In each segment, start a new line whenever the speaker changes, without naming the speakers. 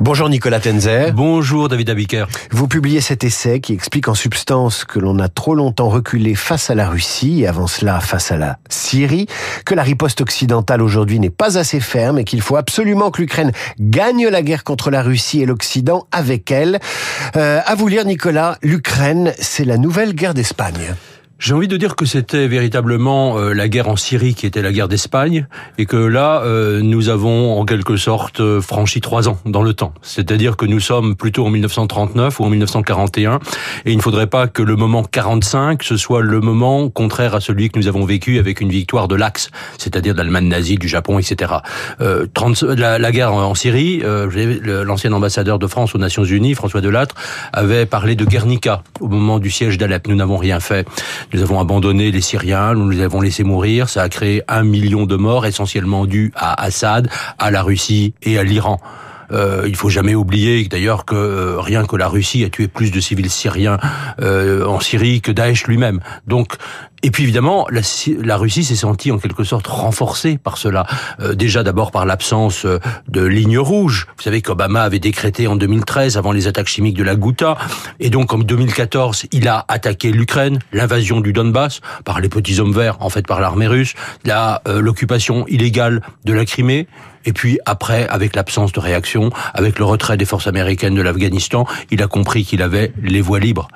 Bonjour Nicolas Tenzer.
Bonjour David Abiker.
Vous publiez cet essai qui explique en substance que l'on a trop longtemps reculé face à la Russie et avant cela face à la Syrie, que la riposte occidentale aujourd'hui n'est pas assez ferme et qu'il faut absolument que l'Ukraine gagne la guerre contre la Russie et l'Occident avec elle. Euh, à vous lire Nicolas, l'Ukraine, c'est la nouvelle guerre d'Espagne.
J'ai envie de dire que c'était véritablement euh, la guerre en Syrie qui était la guerre d'Espagne et que là, euh, nous avons en quelque sorte euh, franchi trois ans dans le temps. C'est-à-dire que nous sommes plutôt en 1939 ou en 1941 et il ne faudrait pas que le moment 45 ce soit le moment contraire à celui que nous avons vécu avec une victoire de l'Axe, c'est-à-dire de l'Allemagne nazie, du Japon, etc. 30, la, la, guerre en Syrie, l'ancien ambassadeur de France aux Nations Unies, François Delattre, avait parlé de Guernica au moment du siège d'Alep. Nous n'avons rien fait. Nous avons abandonné les Syriens, nous les avons laissés mourir. Ça a créé un million de morts, essentiellement dus à Assad, à la Russie et à l'Iran. Euh, il faut jamais oublier d'ailleurs que euh, rien que la Russie a tué plus de civils syriens euh, en Syrie que Daesh lui-même. Donc et puis évidemment, la, la Russie s'est sentie en quelque sorte renforcée par cela. Euh, déjà d'abord par l'absence euh, de lignes rouges. Vous savez qu'Obama avait décrété en 2013, avant les attaques chimiques de la Ghouta, et donc en 2014, il a attaqué l'Ukraine, l'invasion du Donbass par les petits hommes verts, en fait par l'armée russe, euh, l'occupation illégale de la Crimée, et puis après, avec l'absence de réaction, avec le retrait des forces américaines de l'Afghanistan, il a compris qu'il avait les voies libres.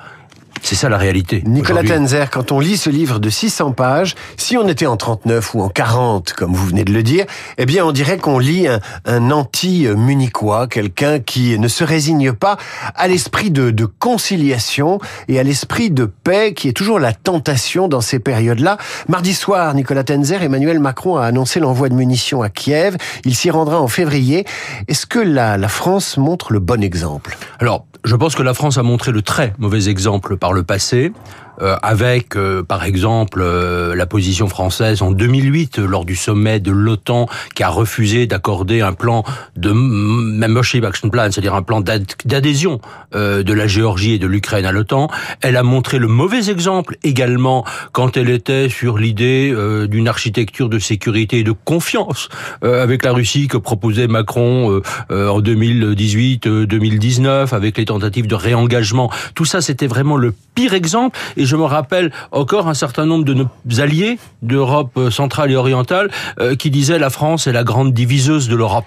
C'est ça la réalité.
Nicolas Tenzer, quand on lit ce livre de 600 pages, si on était en 39 ou en 40, comme vous venez de le dire, eh bien on dirait qu'on lit un, un anti-munichois, quelqu'un qui ne se résigne pas à l'esprit de, de conciliation et à l'esprit de paix qui est toujours la tentation dans ces périodes-là. Mardi soir, Nicolas Tenzer, Emmanuel Macron a annoncé l'envoi de munitions à Kiev. Il s'y rendra en février. Est-ce que la, la France montre le bon exemple?
Alors, je pense que la France a montré le très mauvais exemple par le passé. Euh, avec euh, par exemple euh, la position française en 2008 lors du sommet de l'OTAN qui a refusé d'accorder un plan de membership action plan, c'est-à-dire un plan d'adhésion de la Géorgie et de l'Ukraine à l'OTAN. Elle a montré le mauvais exemple également quand elle était sur l'idée d'une architecture de sécurité et de confiance avec la Russie que proposait Macron en 2018-2019 avec les tentatives de réengagement. Tout ça, c'était vraiment le pire exemple. Je me rappelle encore un certain nombre de nos alliés d'Europe centrale et orientale euh, qui disaient la France est la grande diviseuse de l'Europe.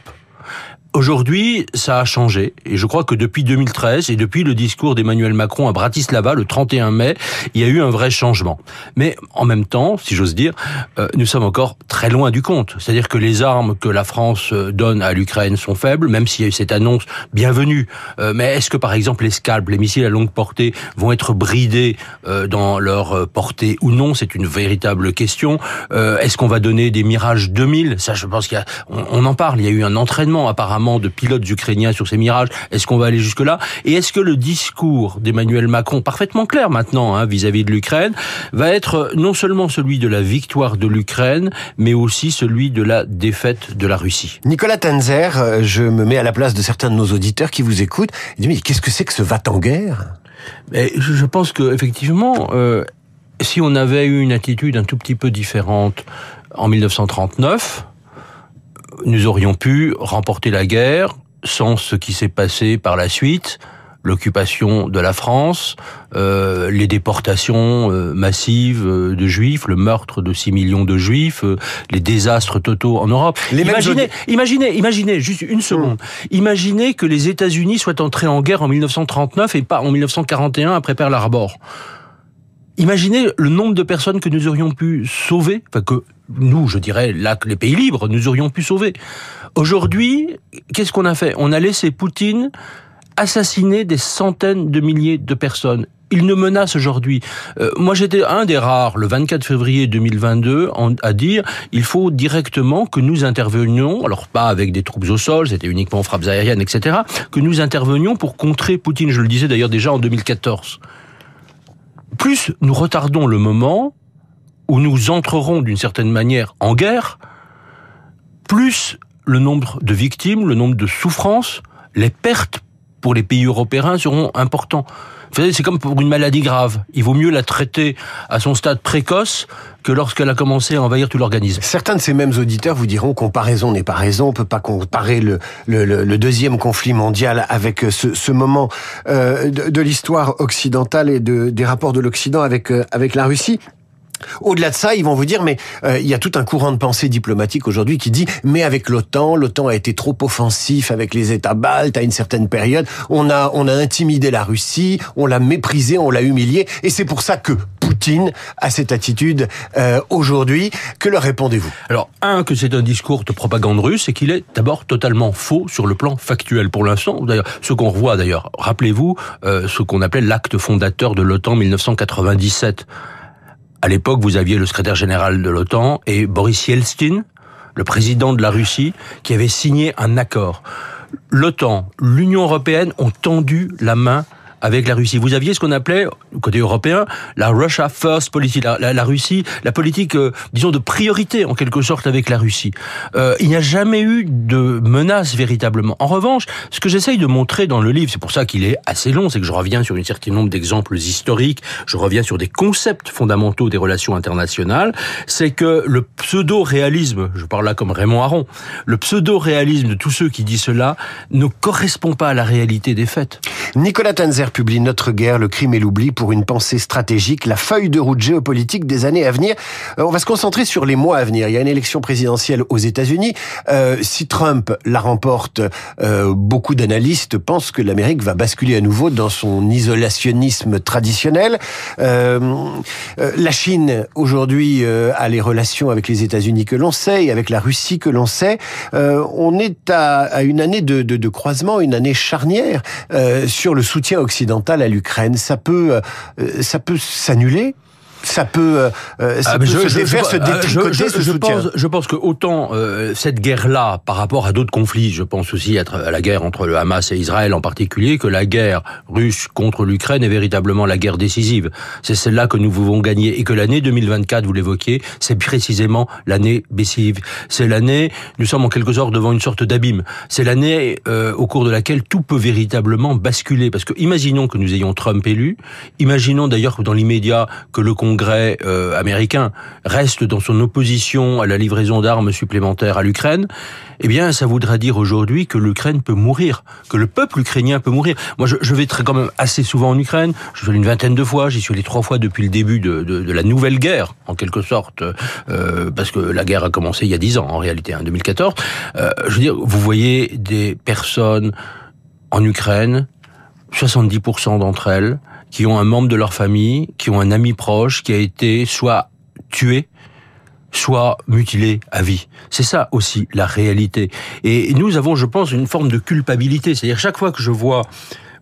Aujourd'hui, ça a changé. Et je crois que depuis 2013 et depuis le discours d'Emmanuel Macron à Bratislava le 31 mai, il y a eu un vrai changement. Mais en même temps, si j'ose dire, euh, nous sommes encore très loin du compte. C'est-à-dire que les armes que la France euh, donne à l'Ukraine sont faibles, même s'il y a eu cette annonce bienvenue. Euh, mais est-ce que par exemple les scalps, les missiles à longue portée, vont être bridés dans leur portée ou non? C'est une véritable question. est-ce qu'on va donner des Mirage 2000 Ça, je pense qu'il y a, on en parle. Il y a eu un entraînement apparemment de pilotes ukrainiens sur ces mirages. Est-ce qu'on va aller jusque-là? Et est-ce que le discours d'Emmanuel Macron, parfaitement clair maintenant hein, vis-à-vis de l'Ukraine, va être non seulement celui de la victoire de l'Ukraine, mais aussi celui de la défaite de la Russie?
Nicolas Tanzer, euh, je me mets à la place de certains de nos auditeurs qui vous écoutent. Ils disent, mais qu'est-ce que c'est que ce va-t-en-guerre
Je pense que effectivement, euh, si on avait eu une attitude un tout petit peu différente en 1939, nous aurions pu remporter la guerre sans ce qui s'est passé par la suite, l'occupation de la France, euh, les déportations euh, massives euh, de juifs, le meurtre de 6 millions de juifs, les désastres totaux en Europe. imaginez, imaginez, imaginez, juste une seconde, imaginez que les États-Unis soient entrés en guerre en 1939 et pas en 1941 après Pearl Harbor. Imaginez le nombre de personnes que nous aurions pu sauver, enfin que nous, je dirais, là, les pays libres, nous aurions pu sauver. Aujourd'hui, qu'est-ce qu'on a fait? On a laissé Poutine assassiner des centaines de milliers de personnes. Il nous menace aujourd'hui. Euh, moi, j'étais un des rares, le 24 février 2022, à dire il faut directement que nous intervenions, alors pas avec des troupes au sol, c'était uniquement frappes aériennes, etc., que nous intervenions pour contrer Poutine. Je le disais d'ailleurs déjà en 2014 plus nous retardons le moment où nous entrerons d'une certaine manière en guerre, plus le nombre de victimes, le nombre de souffrances, les pertes pour les pays européens seront importants. C'est comme pour une maladie grave. Il vaut mieux la traiter à son stade précoce que lorsqu'elle a commencé à envahir tout l'organisme.
Certains de ces mêmes auditeurs vous diront comparaison n'est pas raison, on peut pas comparer le, deuxième conflit mondial avec ce, ce moment euh, de, l'histoire occidentale et de, des rapports de l'Occident avec, euh, avec la Russie. Au-delà de ça, ils vont vous dire, mais euh, il y a tout un courant de pensée diplomatique aujourd'hui qui dit, mais avec l'OTAN, l'OTAN a été trop offensif avec les États baltes à une certaine période. On a, on a intimidé la Russie, on l'a méprisé, on l'a humilié, et c'est pour ça que Poutine a cette attitude euh, aujourd'hui. Que leur répondez-vous?
Alors, un, que c'est un discours de propagande russe et qu'il est d'abord totalement faux sur le plan factuel pour l'instant. D'ailleurs, ce qu'on revoit d'ailleurs, rappelez-vous euh, ce qu'on appelait l'acte fondateur de l'OTAN 1997 à l'époque, vous aviez le secrétaire général de l'OTAN et Boris Yeltsin, le président de la Russie, qui avait signé un accord. L'OTAN, l'Union européenne ont tendu la main avec la Russie. Vous aviez ce qu'on appelait, côté européen, la Russia First policy, la, Russie, la politique, euh, disons, de priorité en quelque sorte avec la Russie. Euh, il n'y a jamais eu de menace véritablement. En revanche, ce que j'essaye de montrer dans le livre, c'est pour ça qu'il est assez long, c'est que je reviens sur un certain nombre d'exemples historiques, je reviens sur des concepts fondamentaux des relations internationales, c'est que le pseudo-réalisme, je parle là comme Raymond Aron, le pseudo-réalisme de tous ceux qui disent cela ne correspond pas à la réalité des faits.
Nicolas Tanzer publie Notre guerre, le crime et l'oubli pour une pensée stratégique, la feuille de route géopolitique des années à venir. Euh, on va se concentrer sur les mois à venir. Il y a une élection présidentielle aux États-Unis. Euh, si Trump la remporte, euh, beaucoup d'analystes pensent que l'Amérique va basculer à nouveau dans son isolationnisme traditionnel. La Chine aujourd'hui a les relations avec les États-Unis que l'on sait et avec la Russie que l'on sait. on est à, une année de, croisement, une année charnière sur le soutien occidental occidentale à l'Ukraine, ça peut, euh, ça peut s'annuler? Ça peut, euh, euh, ça ah, peut se défaire, se détricoter je.
Pense, je pense que autant euh, cette guerre-là, par rapport à d'autres conflits, je pense aussi à, la guerre entre le Hamas et Israël en particulier, que la guerre russe contre l'Ukraine est véritablement la guerre décisive. C'est celle-là que nous pouvons gagner et que l'année 2024, vous l'évoquiez, c'est précisément l'année décisive. C'est l'année, nous sommes en quelque sorte devant une sorte d'abîme. C'est l'année euh, au cours de laquelle tout peut véritablement basculer. Parce que imaginons que nous ayons Trump élu, imaginons d'ailleurs que dans l'immédiat que le Congrès euh, américain reste dans son opposition à la livraison d'armes supplémentaires à l'Ukraine, eh bien, ça voudra dire aujourd'hui que l'Ukraine peut mourir, que le peuple ukrainien peut mourir. Moi, je, vais très quand même assez souvent en Ukraine. Je suis allé une vingtaine de fois. J'y suis allé trois fois depuis le début de, la nouvelle guerre, en quelque sorte, euh, parce que la guerre a commencé il y a dix ans, en réalité, en 2014. Euh, je veux dire, vous voyez des personnes en Ukraine, 70% d'entre elles, qui ont un membre de leur famille, qui ont un ami proche qui a été soit tué, soit mutilé à vie. C'est ça aussi la réalité. Et nous avons, je pense, une forme de culpabilité. C'est-à-dire chaque fois que je vois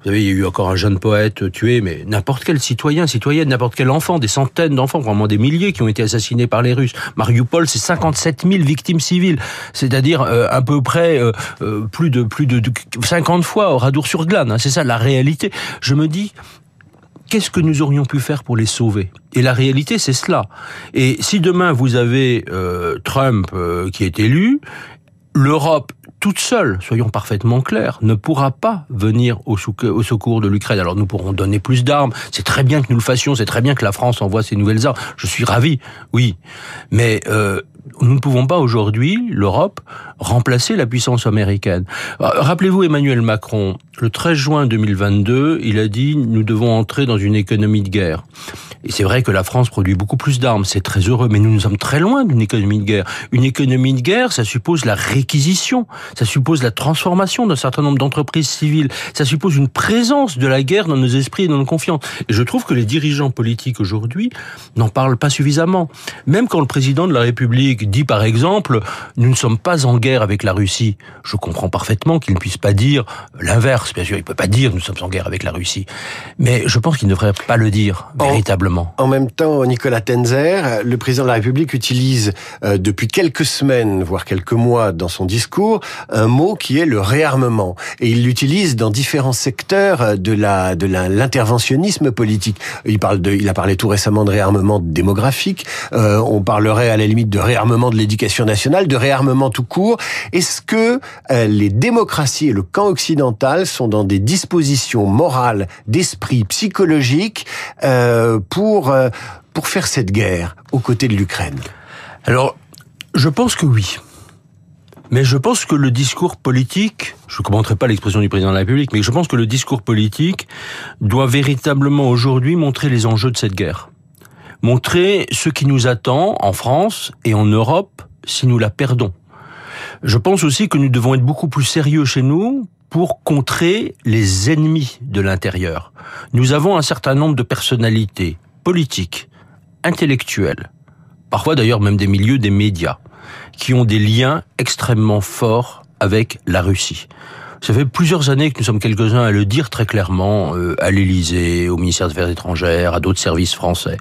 vous savez, il y a eu encore un jeune poète tué, mais n'importe quel citoyen, citoyenne, n'importe quel enfant, des centaines d'enfants, vraiment des milliers qui ont été assassinés par les Russes. Mariupol, c'est 57 000 victimes civiles, c'est-à-dire euh, à peu près euh, euh, plus de plus de, 50 fois au Radour-sur-Glane. Hein. c'est ça la réalité. Je me dis, qu'est-ce que nous aurions pu faire pour les sauver? Et la réalité, c'est cela. Et si demain vous avez euh, Trump euh, qui est élu, l'Europe toute seule, soyons parfaitement clairs, ne pourra pas venir au, secours de l'Ukraine. Alors nous pourrons donner plus d'armes, c'est très bien que nous le fassions, c'est très bien que la France envoie ses nouvelles armes, je suis ravi, oui. Mais euh, nous ne pouvons pas aujourd'hui, l'Europe, remplacer la puissance américaine. Euh, rappelez-vous Emmanuel Macron, le 13 juin 2022, il a dit nous devons entrer dans une économie de guerre. Et c'est vrai que la France produit beaucoup plus d'armes, c'est très heureux, mais nous nous sommes très loin d'une économie de guerre. Une économie de guerre, ça suppose la réquisition, ça suppose la transformation d'un certain nombre d'entreprises civiles, ça suppose une présence de la guerre dans nos esprits et dans nos confiances. Et je trouve que les dirigeants politiques aujourd'hui n'en parlent pas suffisamment. Même quand le président de la République dit par exemple, nous ne sommes pas en guerre avec la Russie, je comprends parfaitement qu'il ne puisse pas dire l'inverse, bien sûr, il peut pas dire nous sommes en guerre avec la Russie. Mais je pense qu'il ne devrait pas le dire véritablement.
En même temps, Nicolas Tenzer, le président de la République utilise euh, depuis quelques semaines, voire quelques mois dans son discours, un mot qui est le réarmement. Et il l'utilise dans différents secteurs de la de l'interventionnisme politique. Il parle de, il a parlé tout récemment de réarmement démographique. Euh, on parlerait à la limite de réarmement de l'éducation nationale, de réarmement tout court. Est-ce que euh, les démocraties et le camp occidental sont dans des dispositions morales, d'esprit, psychologiques euh, pour pour faire cette guerre aux côtés de l'Ukraine?
Alors, je pense que oui. Mais je pense que le discours politique, je ne commenterai pas l'expression du président de la République, mais je pense que le discours politique doit véritablement aujourd'hui montrer les enjeux de cette guerre. Montrer ce qui nous attend en France et en Europe si nous la perdons. Je pense aussi que nous devons être beaucoup plus sérieux chez nous pour contrer les ennemis de l'intérieur. Nous avons un certain nombre de personnalités politiques, intellectuelles, parfois d'ailleurs même des milieux des médias, qui ont des liens extrêmement forts avec la Russie. Ça fait plusieurs années que nous sommes quelques-uns à le dire très clairement euh, à l'Élysée, au ministère des Affaires étrangères, à d'autres services français.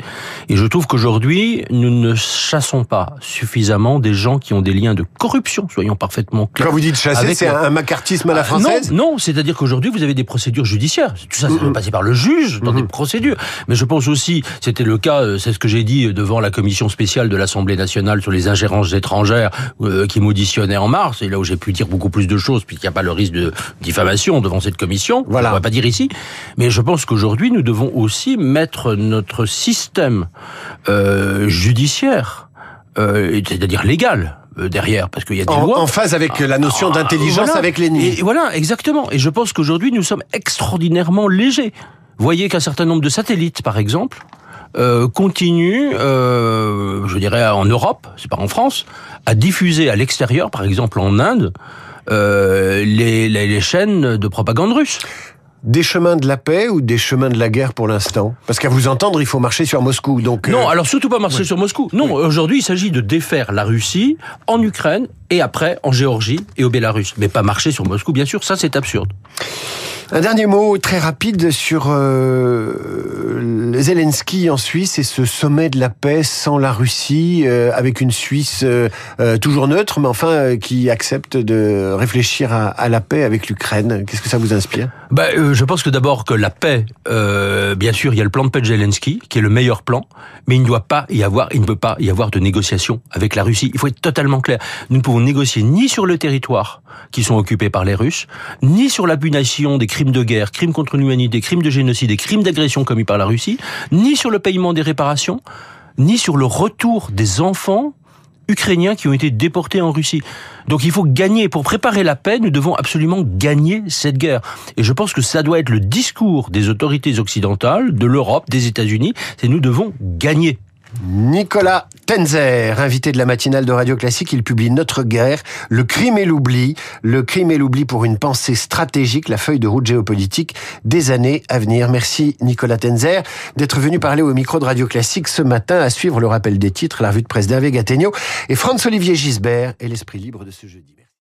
Et je trouve qu'aujourd'hui, nous ne chassons pas suffisamment des gens qui ont des liens de corruption, soyons parfaitement clairs.
Quand vous dites chasser, c'est un macartisme à la ah, française
Non, non c'est-à-dire qu'aujourd'hui, vous avez des procédures judiciaires. Tout ça, ça doit passer par le juge dans des procédures. Mais je pense aussi, c'était le cas, euh, c'est ce que j'ai dit devant la commission spéciale de l'Assemblée nationale sur les ingérences étrangères euh, qui m'auditionnait en mars, et là où j'ai pu dire beaucoup plus de choses, puisqu'il n'y a pas le risque de diffamation devant cette commission. Voilà. On va pas dire ici. Mais je pense qu'aujourd'hui, nous devons aussi mettre notre système euh, judiciaire, euh, c'est-à-dire légal, euh, derrière, parce qu'il y a des
en,
lois.
En phase avec la notion ah, d'intelligence avec l'ennemi.
Et voilà, exactement. Et je pense qu'aujourd'hui, nous sommes extraordinairement légers. Voyez qu'un certain nombre de satellites, par exemple, euh, continuent, euh, je dirais en Europe, c'est pas en France, à diffuser à l'extérieur, par exemple en Inde, euh, les, les, les chaînes de propagande russe
des chemins de la paix ou des chemins de la guerre pour l'instant? Parce qu'à vous entendre, il faut marcher sur Moscou. Donc
non, euh, alors surtout pas marcher sur Moscou. Non, aujourd'hui, il s'agit de défaire la Russie en Ukraine et après en Géorgie et au Bélarus, mais pas marcher sur Moscou, bien sûr. Ça, c'est absurde.
Un dernier mot très rapide sur euh, Zelensky en Suisse et ce sommet de la paix sans la Russie, euh, avec une Suisse euh, toujours neutre, mais enfin qui accepte de réfléchir à, à la paix avec l'Ukraine. Qu'est-ce que ça vous inspire?
Bah, Je pense que d'abord que la paix, bien sûr, il y a le plan de paix de Zelensky, qui est le meilleur plan, mais il ne doit pas y avoir, il ne peut pas y avoir de négociation avec la Russie. Il faut être totalement clair. Nous ne pouvons négocier ni sur le territoire qui sont occupés par les Russes, ni sur la punition des crimes crimes de guerre, crimes contre l'humanité, crimes de génocide et crimes d'agression commis par la Russie, ni sur le paiement des réparations, ni sur le retour des enfants ukrainiens qui ont été déportés en Russie. Donc il faut gagner. Pour préparer la paix, nous devons absolument gagner cette guerre. Et je pense que ça doit être le discours des autorités occidentales, de l'Europe, des États-Unis, c'est nous devons gagner.
Nicolas Tenzer, invité de la matinale de Radio Classique, il publie Notre guerre, le crime et l'oubli, le crime et l'oubli pour une pensée stratégique, la feuille de route géopolitique des années à venir. Merci Nicolas Tenzer d'être venu parler au micro de Radio Classique ce matin à suivre le rappel des titres, la revue de presse d'Hervé et Franz-Olivier Gisbert et l'esprit libre de ce jeudi.